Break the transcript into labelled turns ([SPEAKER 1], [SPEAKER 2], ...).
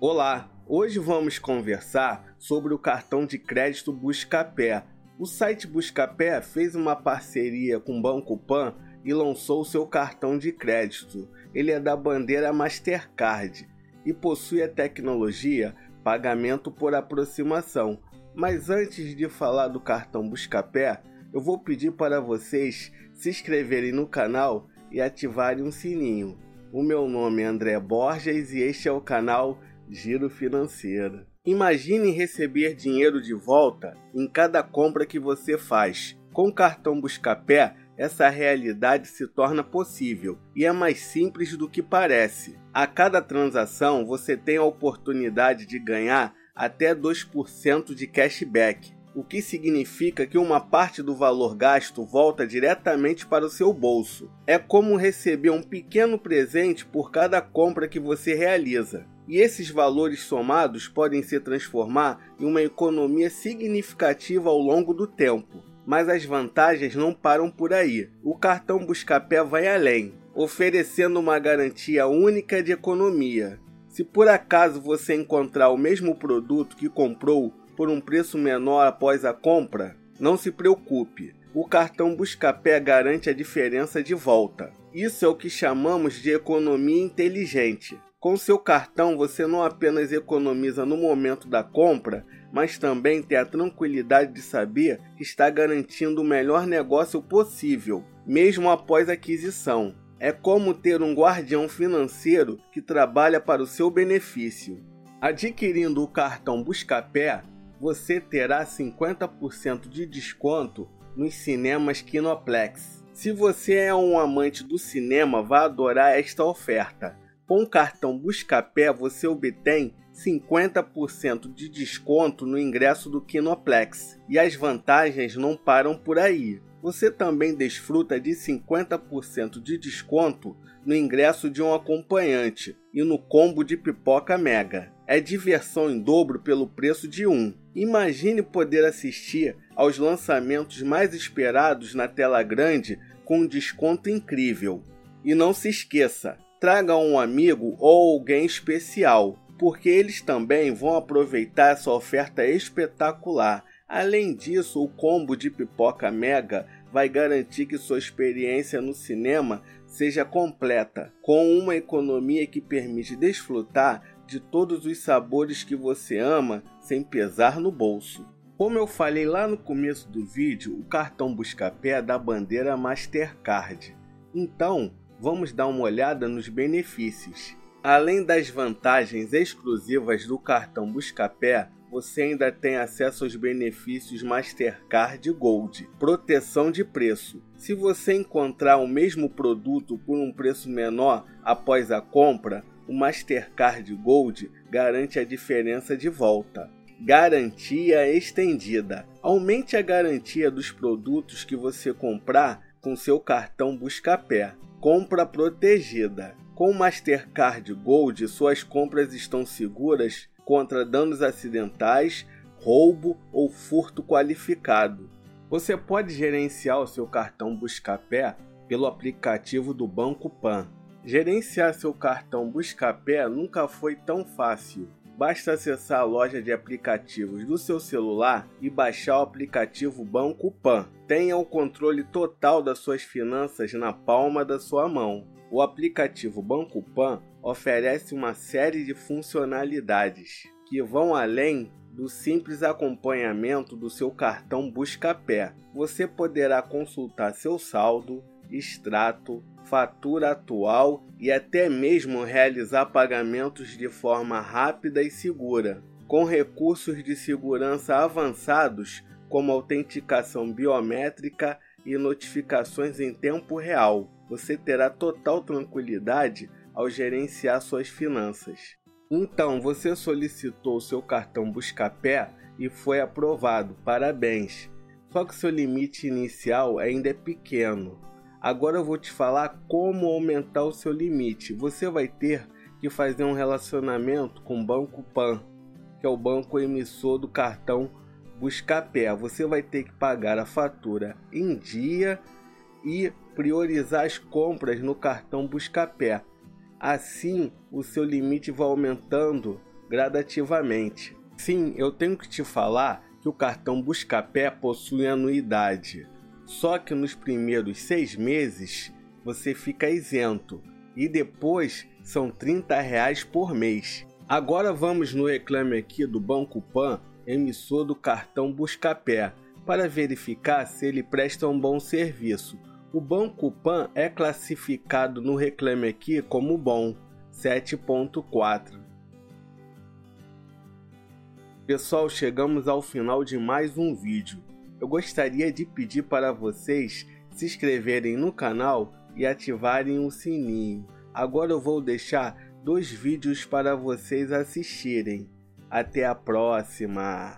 [SPEAKER 1] Olá, hoje vamos conversar sobre o cartão de crédito Buscapé. O site Buscapé fez uma parceria com o Banco Pan e lançou seu cartão de crédito. Ele é da bandeira Mastercard e possui a tecnologia pagamento por aproximação. Mas antes de falar do cartão Buscapé, eu vou pedir para vocês se inscreverem no canal e ativarem o sininho. O meu nome é André Borges e este é o canal Giro Financeiro. Imagine receber dinheiro de volta em cada compra que você faz. Com o cartão Buscapé, essa realidade se torna possível e é mais simples do que parece. A cada transação você tem a oportunidade de ganhar até 2% de cashback, o que significa que uma parte do valor gasto volta diretamente para o seu bolso. É como receber um pequeno presente por cada compra que você realiza e esses valores somados podem se transformar em uma economia significativa ao longo do tempo. Mas as vantagens não param por aí. O cartão Buscapé vai além, oferecendo uma garantia única de economia. Se por acaso você encontrar o mesmo produto que comprou por um preço menor após a compra, não se preocupe. O cartão Buscapé garante a diferença de volta. Isso é o que chamamos de economia inteligente. Com seu cartão, você não apenas economiza no momento da compra, mas também tem a tranquilidade de saber que está garantindo o melhor negócio possível, mesmo após a aquisição. É como ter um guardião financeiro que trabalha para o seu benefício. Adquirindo o cartão Buscapé, você terá 50% de desconto nos cinemas Kinoplex. Se você é um amante do cinema, vai adorar esta oferta. Com o cartão Buscapé você obtém 50% de desconto no ingresso do Kinoplex. E as vantagens não param por aí. Você também desfruta de 50% de desconto no ingresso de um acompanhante e no combo de pipoca mega. É diversão em dobro pelo preço de um. Imagine poder assistir aos lançamentos mais esperados na tela grande com um desconto incrível. E não se esqueça, traga um amigo ou alguém especial, porque eles também vão aproveitar essa oferta espetacular. Além disso, o combo de pipoca mega vai garantir que sua experiência no cinema seja completa, com uma economia que permite desfrutar de todos os sabores que você ama sem pesar no bolso. Como eu falei lá no começo do vídeo, o cartão Buscapé é da bandeira Mastercard. Então, vamos dar uma olhada nos benefícios. Além das vantagens exclusivas do cartão Buscapé, você ainda tem acesso aos benefícios Mastercard Gold, proteção de preço. Se você encontrar o mesmo produto por um preço menor após a compra, o Mastercard Gold garante a diferença de volta. Garantia estendida. Aumente a garantia dos produtos que você comprar com seu cartão Buscapé. Compra protegida. Com Mastercard Gold, suas compras estão seguras contra danos acidentais, roubo ou furto qualificado. Você pode gerenciar o seu cartão Buscapé pelo aplicativo do Banco Pan. Gerenciar seu cartão Buscapé nunca foi tão fácil. Basta acessar a loja de aplicativos do seu celular e baixar o aplicativo Banco Pan. Tenha o controle total das suas finanças na palma da sua mão. O aplicativo Banco Pan oferece uma série de funcionalidades que vão além do simples acompanhamento do seu cartão Buscapé. Você poderá consultar seu saldo, extrato, fatura atual e até mesmo realizar pagamentos de forma rápida e segura. Com recursos de segurança avançados, como autenticação biométrica e notificações em tempo real, você terá total tranquilidade ao gerenciar suas finanças. Então, você solicitou seu cartão Buscapé e foi aprovado. Parabéns! Só que seu limite inicial ainda é pequeno. Agora eu vou te falar como aumentar o seu limite. Você vai ter que fazer um relacionamento com o Banco Pan, que é o banco emissor do cartão Buscapé. Você vai ter que pagar a fatura em dia e priorizar as compras no cartão Buscapé. Assim, o seu limite vai aumentando gradativamente. Sim, eu tenho que te falar que o cartão Buscapé possui anuidade. Só que nos primeiros seis meses você fica isento e depois são 30 reais por mês. Agora vamos no reclame aqui do Banco Pan, emissor do cartão Buscapé, para verificar se ele presta um bom serviço. O Banco Pan é classificado no reclame aqui como bom, 7.4. Pessoal, chegamos ao final de mais um vídeo. Eu gostaria de pedir para vocês se inscreverem no canal e ativarem o sininho. Agora eu vou deixar dois vídeos para vocês assistirem. Até a próxima!